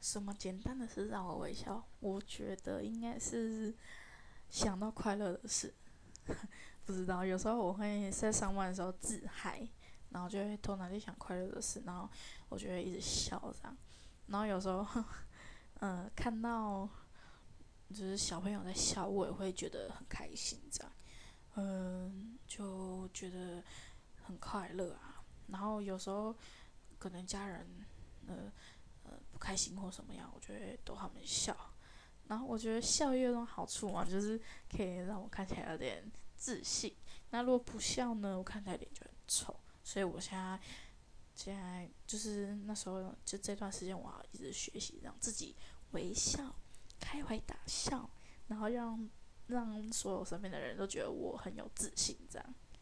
什么简单的事让我微笑？我觉得应该是想到快乐的事。不知道，有时候我会在上班的时候自嗨，然后就会头脑就想快乐的事，然后我就会一直笑这样。然后有时候，嗯，看到就是小朋友在笑，我也会觉得很开心这样。嗯，就觉得很快乐啊。然后有时候可能家人，呃。开心或什么样，我就会逗他们笑。然后我觉得笑也有种好处嘛，就是可以让我看起来有点自信。那如果不笑呢，我看起来脸就很丑。所以我现在现在就是那时候就这段时间，我要一直学习让自己微笑、开怀大笑，然后让让所有身边的人都觉得我很有自信，这样。